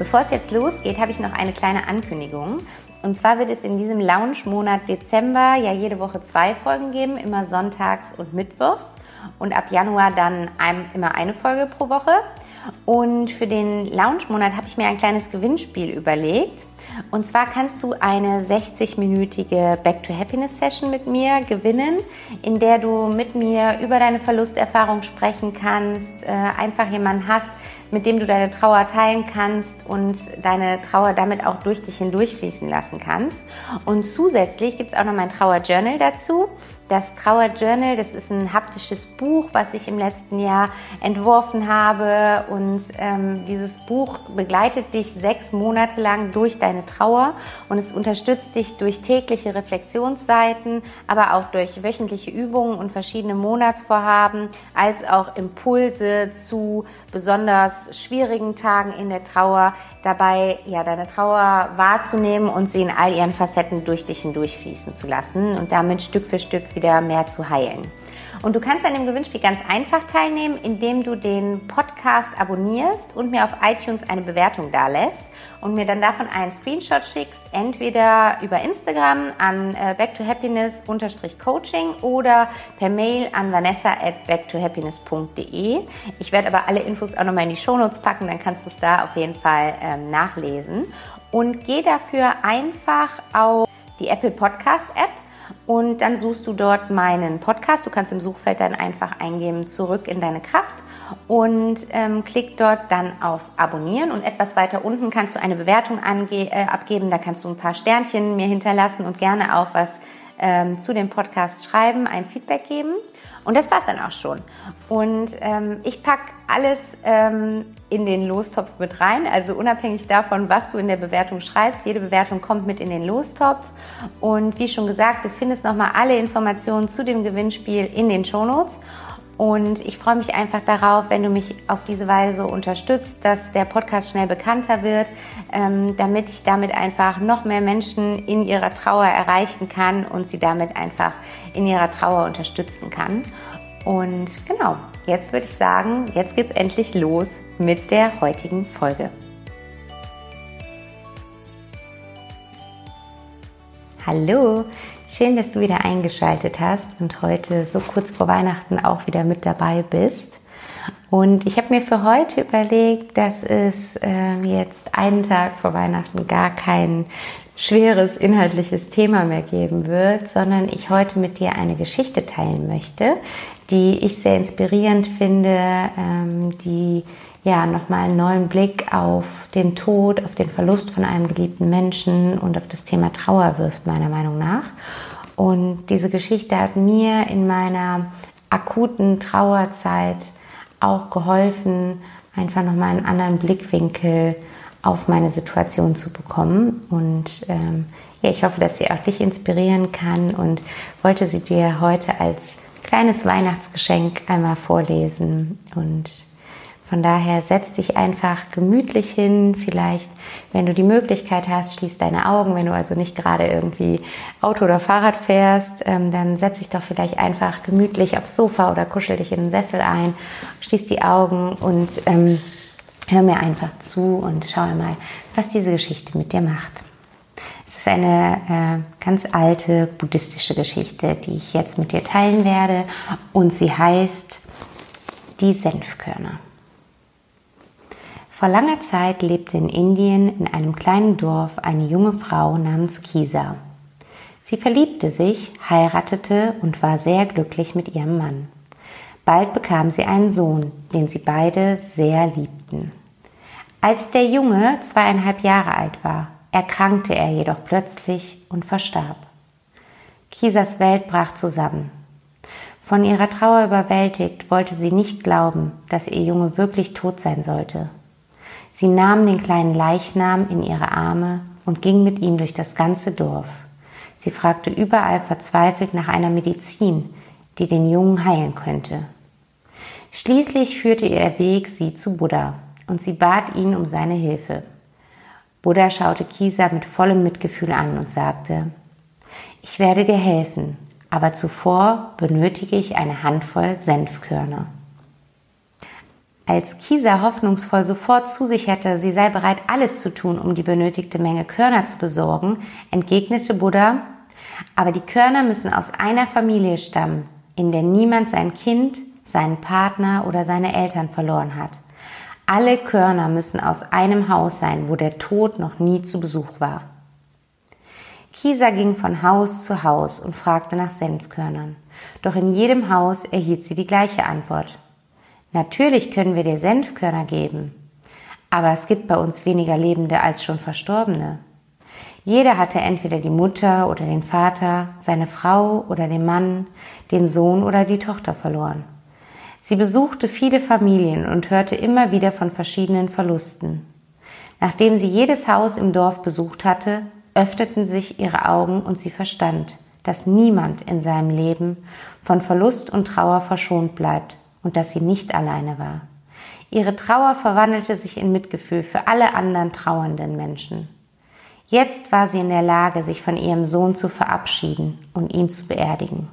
Bevor es jetzt losgeht, habe ich noch eine kleine Ankündigung. Und zwar wird es in diesem Lounge-Monat Dezember ja jede Woche zwei Folgen geben, immer sonntags und mittwochs. Und ab Januar dann ein, immer eine Folge pro Woche. Und für den Lounge-Monat habe ich mir ein kleines Gewinnspiel überlegt. Und zwar kannst du eine 60-minütige Back to Happiness Session mit mir gewinnen, in der du mit mir über deine Verlusterfahrung sprechen kannst, äh, einfach jemanden hast, mit dem du deine Trauer teilen kannst und deine Trauer damit auch durch dich hindurchfließen lassen kannst. Und zusätzlich gibt es auch noch mein Trauer-Journal dazu. Das Trauer Journal, das ist ein haptisches Buch, was ich im letzten Jahr entworfen habe. Und ähm, dieses Buch begleitet dich sechs Monate lang durch deine Trauer und es unterstützt dich durch tägliche Reflexionsseiten, aber auch durch wöchentliche Übungen und verschiedene Monatsvorhaben, als auch Impulse zu besonders schwierigen Tagen in der Trauer, dabei ja deine Trauer wahrzunehmen und sie in all ihren Facetten durch dich hindurchfließen zu lassen und damit Stück für Stück wieder mehr zu heilen. Und du kannst an dem Gewinnspiel ganz einfach teilnehmen, indem du den Podcast abonnierst und mir auf iTunes eine Bewertung dalässt und mir dann davon einen Screenshot schickst, entweder über Instagram an äh, backtohappiness-coaching oder per Mail an vanessa at backtohappiness.de. Ich werde aber alle Infos auch nochmal in die Shownotes packen, dann kannst du es da auf jeden Fall ähm, nachlesen. Und geh dafür einfach auf die Apple Podcast App und dann suchst du dort meinen Podcast. Du kannst im Suchfeld dann einfach eingeben, zurück in deine Kraft und ähm, klick dort dann auf Abonnieren und etwas weiter unten kannst du eine Bewertung äh, abgeben. Da kannst du ein paar Sternchen mir hinterlassen und gerne auch was ähm, zu dem Podcast schreiben, ein Feedback geben. Und das war's dann auch schon. Und ähm, ich pack alles ähm, in den Lostopf mit rein. Also unabhängig davon, was du in der Bewertung schreibst, jede Bewertung kommt mit in den Lostopf. Und wie schon gesagt, du findest nochmal alle Informationen zu dem Gewinnspiel in den Shownotes. Und ich freue mich einfach darauf, wenn du mich auf diese Weise unterstützt, dass der Podcast schnell bekannter wird, ähm, damit ich damit einfach noch mehr Menschen in ihrer Trauer erreichen kann und sie damit einfach in ihrer Trauer unterstützen kann. Und genau, jetzt würde ich sagen, jetzt geht's endlich los mit der heutigen Folge. Hallo, schön, dass du wieder eingeschaltet hast und heute so kurz vor Weihnachten auch wieder mit dabei bist. Und ich habe mir für heute überlegt, dass es äh, jetzt einen Tag vor Weihnachten gar kein schweres inhaltliches Thema mehr geben wird, sondern ich heute mit dir eine Geschichte teilen möchte, die ich sehr inspirierend finde, ähm, die ja nochmal einen neuen Blick auf den Tod, auf den Verlust von einem geliebten Menschen und auf das Thema Trauer wirft, meiner Meinung nach. Und diese Geschichte hat mir in meiner akuten Trauerzeit auch geholfen, einfach nochmal einen anderen Blickwinkel auf meine Situation zu bekommen. Und ähm, ja, ich hoffe, dass sie auch dich inspirieren kann und wollte sie dir heute als kleines Weihnachtsgeschenk einmal vorlesen. Und von daher setz dich einfach gemütlich hin. Vielleicht, wenn du die Möglichkeit hast, schließ deine Augen. Wenn du also nicht gerade irgendwie Auto oder Fahrrad fährst, ähm, dann setz dich doch vielleicht einfach gemütlich aufs Sofa oder kuschel dich in den Sessel ein, schließ die Augen und ähm, hör mir einfach zu und schau mal, was diese Geschichte mit dir macht. Es ist eine äh, ganz alte buddhistische Geschichte, die ich jetzt mit dir teilen werde und sie heißt Die Senfkörner. Vor langer Zeit lebte in Indien in einem kleinen Dorf eine junge Frau namens Kisa. Sie verliebte sich, heiratete und war sehr glücklich mit ihrem Mann. Bald bekam sie einen Sohn, den sie beide sehr liebten. Als der Junge zweieinhalb Jahre alt war, erkrankte er jedoch plötzlich und verstarb. Kisas Welt brach zusammen. Von ihrer Trauer überwältigt, wollte sie nicht glauben, dass ihr Junge wirklich tot sein sollte. Sie nahm den kleinen Leichnam in ihre Arme und ging mit ihm durch das ganze Dorf. Sie fragte überall verzweifelt nach einer Medizin, die den Jungen heilen könnte. Schließlich führte ihr Weg sie zu Buddha und sie bat ihn um seine Hilfe. Buddha schaute Kisa mit vollem Mitgefühl an und sagte, ich werde dir helfen, aber zuvor benötige ich eine Handvoll Senfkörner. Als Kisa hoffnungsvoll sofort zusicherte, sie sei bereit, alles zu tun, um die benötigte Menge Körner zu besorgen, entgegnete Buddha, aber die Körner müssen aus einer Familie stammen, in der niemand sein Kind, seinen Partner oder seine Eltern verloren hat. Alle Körner müssen aus einem Haus sein, wo der Tod noch nie zu Besuch war. Kisa ging von Haus zu Haus und fragte nach Senfkörnern. Doch in jedem Haus erhielt sie die gleiche Antwort. Natürlich können wir dir Senfkörner geben, aber es gibt bei uns weniger Lebende als schon Verstorbene. Jeder hatte entweder die Mutter oder den Vater, seine Frau oder den Mann, den Sohn oder die Tochter verloren. Sie besuchte viele Familien und hörte immer wieder von verschiedenen Verlusten. Nachdem sie jedes Haus im Dorf besucht hatte, öffneten sich ihre Augen und sie verstand, dass niemand in seinem Leben von Verlust und Trauer verschont bleibt und dass sie nicht alleine war. Ihre Trauer verwandelte sich in Mitgefühl für alle anderen trauernden Menschen. Jetzt war sie in der Lage, sich von ihrem Sohn zu verabschieden und ihn zu beerdigen.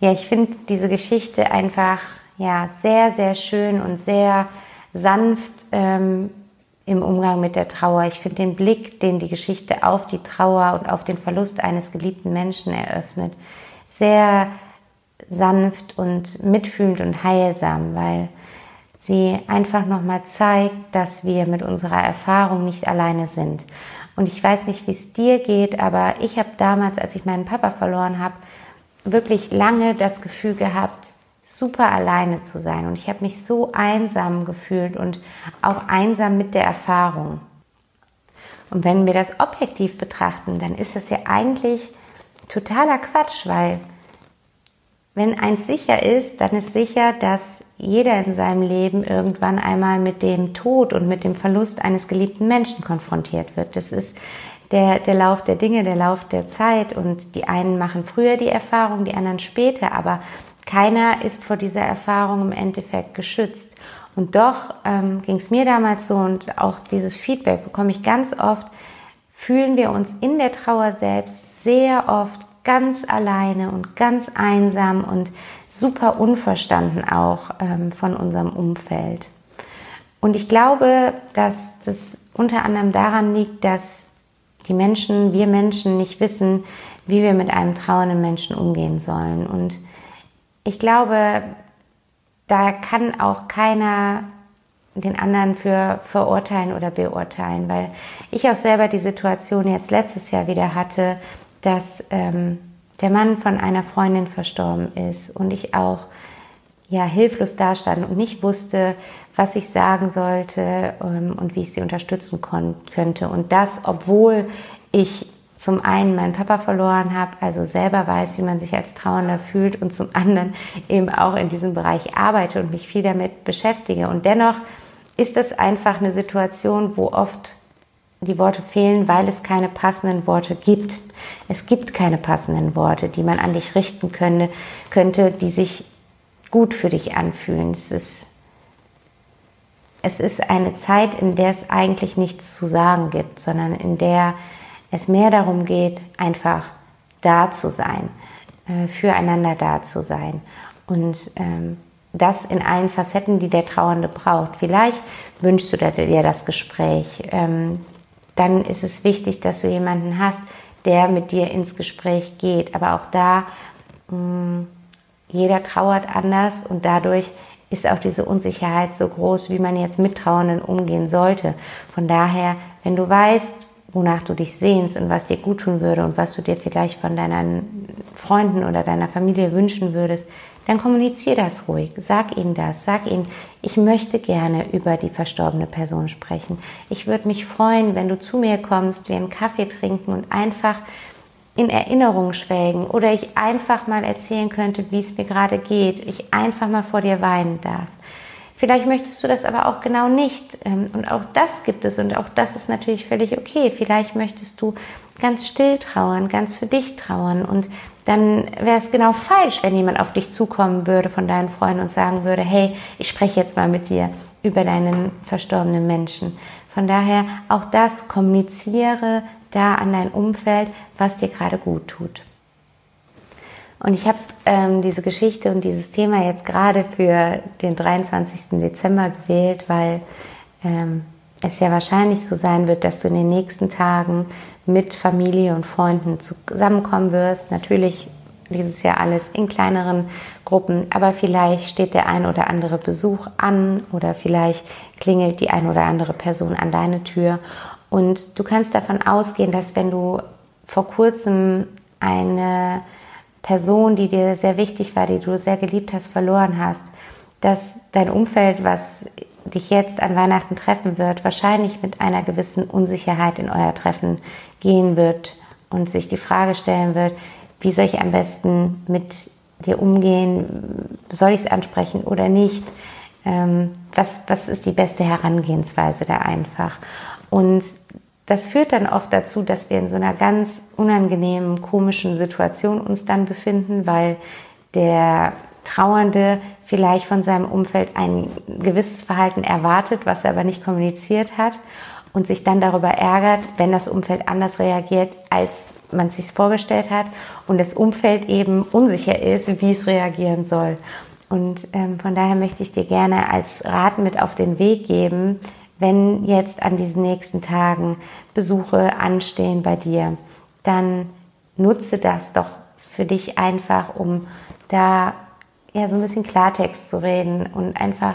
Ja, ich finde diese Geschichte einfach ja sehr, sehr schön und sehr sanft ähm, im Umgang mit der Trauer. Ich finde den Blick, den die Geschichte auf die Trauer und auf den Verlust eines geliebten Menschen eröffnet, sehr sanft und mitfühlend und heilsam, weil sie einfach nochmal zeigt, dass wir mit unserer Erfahrung nicht alleine sind. Und ich weiß nicht, wie es dir geht, aber ich habe damals, als ich meinen Papa verloren habe, wirklich lange das Gefühl gehabt, super alleine zu sein. Und ich habe mich so einsam gefühlt und auch einsam mit der Erfahrung. Und wenn wir das objektiv betrachten, dann ist das ja eigentlich totaler Quatsch, weil wenn eins sicher ist, dann ist sicher, dass jeder in seinem Leben irgendwann einmal mit dem Tod und mit dem Verlust eines geliebten Menschen konfrontiert wird. Das ist der, der Lauf der Dinge, der Lauf der Zeit und die einen machen früher die Erfahrung, die anderen später, aber keiner ist vor dieser Erfahrung im Endeffekt geschützt. Und doch ähm, ging es mir damals so und auch dieses Feedback bekomme ich ganz oft, fühlen wir uns in der Trauer selbst sehr oft ganz alleine und ganz einsam und super unverstanden auch ähm, von unserem Umfeld. Und ich glaube, dass das unter anderem daran liegt, dass die Menschen, wir Menschen nicht wissen, wie wir mit einem trauernden Menschen umgehen sollen. Und ich glaube, da kann auch keiner den anderen für verurteilen oder beurteilen, weil ich auch selber die Situation jetzt letztes Jahr wieder hatte, dass ähm, der Mann von einer Freundin verstorben ist und ich auch ja hilflos dastand und nicht wusste, was ich sagen sollte ähm, und wie ich sie unterstützen könnte. Und das, obwohl ich zum einen meinen Papa verloren habe, also selber weiß, wie man sich als Trauernder fühlt und zum anderen eben auch in diesem Bereich arbeite und mich viel damit beschäftige. Und dennoch ist das einfach eine Situation, wo oft die Worte fehlen, weil es keine passenden Worte gibt. Es gibt keine passenden Worte, die man an dich richten könnte, könnte die sich gut für dich anfühlen. Es ist, es ist eine Zeit, in der es eigentlich nichts zu sagen gibt, sondern in der es mehr darum geht, einfach da zu sein, äh, füreinander da zu sein. Und ähm, das in allen Facetten, die der Trauernde braucht. Vielleicht wünschst du dir das Gespräch, ähm, dann ist es wichtig, dass du jemanden hast, der mit dir ins Gespräch geht. Aber auch da, mh, mm, jeder trauert anders und dadurch ist auch diese Unsicherheit so groß, wie man jetzt mit Trauernden umgehen sollte. Von daher, wenn du weißt, wonach du dich sehnst und was dir gut tun würde und was du dir vielleicht von deinen Freunden oder deiner Familie wünschen würdest, dann kommunizier das ruhig. Sag ihnen das. Sag ihnen, ich möchte gerne über die verstorbene Person sprechen. Ich würde mich freuen, wenn du zu mir kommst, wir einen Kaffee trinken und einfach in Erinnerung schwelgen oder ich einfach mal erzählen könnte, wie es mir gerade geht. Ich einfach mal vor dir weinen darf. Vielleicht möchtest du das aber auch genau nicht. Ähm, und auch das gibt es und auch das ist natürlich völlig okay. Vielleicht möchtest du ganz still trauern, ganz für dich trauern. Und dann wäre es genau falsch, wenn jemand auf dich zukommen würde von deinen Freunden und sagen würde, hey, ich spreche jetzt mal mit dir über deinen verstorbenen Menschen. Von daher auch das kommuniziere da an dein Umfeld, was dir gerade gut tut. Und ich habe ähm, diese Geschichte und dieses Thema jetzt gerade für den 23. Dezember gewählt, weil ähm, es ja wahrscheinlich so sein wird, dass du in den nächsten Tagen mit Familie und Freunden zusammenkommen wirst. Natürlich dieses Jahr alles in kleineren Gruppen, aber vielleicht steht der ein oder andere Besuch an oder vielleicht klingelt die ein oder andere Person an deine Tür. Und du kannst davon ausgehen, dass wenn du vor kurzem eine Person, die dir sehr wichtig war, die du sehr geliebt hast, verloren hast, dass dein Umfeld, was dich jetzt an Weihnachten treffen wird, wahrscheinlich mit einer gewissen Unsicherheit in euer Treffen gehen wird und sich die Frage stellen wird, wie soll ich am besten mit dir umgehen? Soll ich es ansprechen oder nicht? Ähm, was, was ist die beste Herangehensweise da einfach? Und das führt dann oft dazu, dass wir in so einer ganz unangenehmen, komischen Situation uns dann befinden, weil der Trauernde vielleicht von seinem Umfeld ein gewisses Verhalten erwartet, was er aber nicht kommuniziert hat und sich dann darüber ärgert, wenn das Umfeld anders reagiert, als man es sich vorgestellt hat und das Umfeld eben unsicher ist, wie es reagieren soll. Und ähm, von daher möchte ich dir gerne als Rat mit auf den Weg geben, wenn jetzt an diesen nächsten Tagen Besuche anstehen bei dir, dann nutze das doch für dich einfach, um da ja so ein bisschen Klartext zu reden und einfach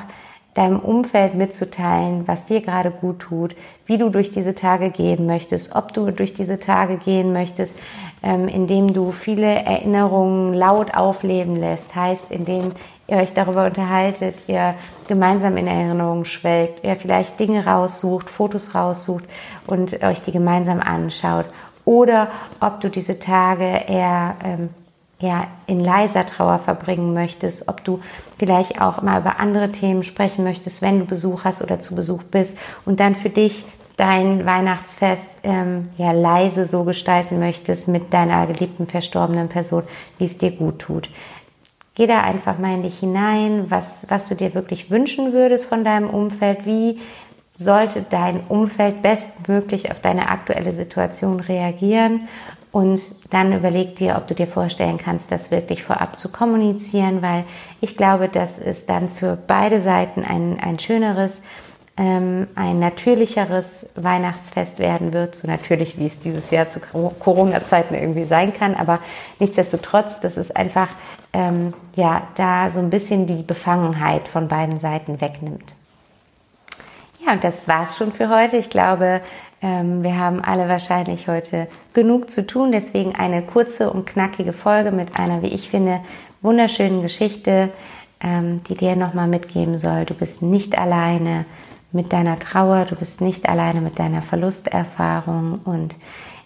deinem Umfeld mitzuteilen, was dir gerade gut tut, wie du durch diese Tage gehen möchtest, ob du durch diese Tage gehen möchtest, ähm, indem du viele Erinnerungen laut aufleben lässt, heißt, indem ihr euch darüber unterhaltet, ihr gemeinsam in Erinnerungen schwelgt, ihr vielleicht Dinge raussucht, Fotos raussucht und euch die gemeinsam anschaut. Oder ob du diese Tage eher ähm, ja, in leiser Trauer verbringen möchtest, ob du vielleicht auch mal über andere Themen sprechen möchtest, wenn du Besuch hast oder zu Besuch bist und dann für dich dein Weihnachtsfest ähm, ja leise so gestalten möchtest mit deiner geliebten verstorbenen Person, wie es dir gut tut. Geh da einfach mal in dich hinein, was, was du dir wirklich wünschen würdest von deinem Umfeld, wie sollte dein Umfeld bestmöglich auf deine aktuelle Situation reagieren und dann überleg dir, ob du dir vorstellen kannst, das wirklich vorab zu kommunizieren, weil ich glaube, dass es dann für beide Seiten ein, ein schöneres, ähm, ein natürlicheres Weihnachtsfest werden wird, so natürlich wie es dieses Jahr zu Corona-Zeiten irgendwie sein kann, aber nichtsdestotrotz, das ist einfach ähm, ja da so ein bisschen die Befangenheit von beiden Seiten wegnimmt. Ja, und das war's schon für heute. Ich glaube, wir haben alle wahrscheinlich heute genug zu tun, deswegen eine kurze und knackige Folge mit einer, wie ich finde, wunderschönen Geschichte, ähm, die dir nochmal mitgeben soll. Du bist nicht alleine mit deiner Trauer, du bist nicht alleine mit deiner Verlusterfahrung. Und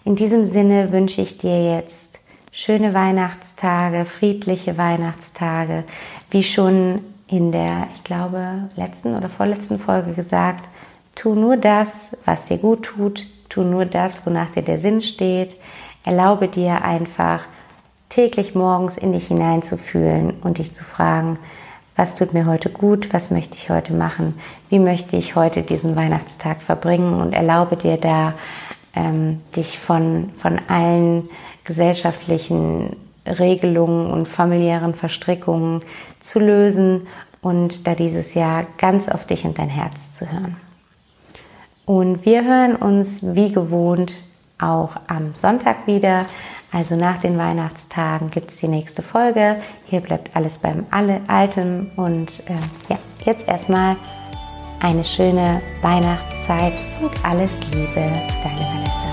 in diesem Sinne wünsche ich dir jetzt schöne Weihnachtstage, friedliche Weihnachtstage, wie schon in der, ich glaube, letzten oder vorletzten Folge gesagt, tu nur das, was dir gut tut, tu nur das, wonach dir der Sinn steht. Erlaube dir einfach täglich morgens in dich hineinzufühlen und dich zu fragen, was tut mir heute gut, was möchte ich heute machen, wie möchte ich heute diesen Weihnachtstag verbringen und erlaube dir da, ähm, dich von, von allen gesellschaftlichen Regelungen und familiären Verstrickungen zu lösen und da dieses Jahr ganz auf dich und dein Herz zu hören. Und wir hören uns wie gewohnt auch am Sonntag wieder. Also nach den Weihnachtstagen gibt es die nächste Folge. Hier bleibt alles beim Alten. Und äh, ja, jetzt erstmal eine schöne Weihnachtszeit und alles Liebe, deine Vanessa.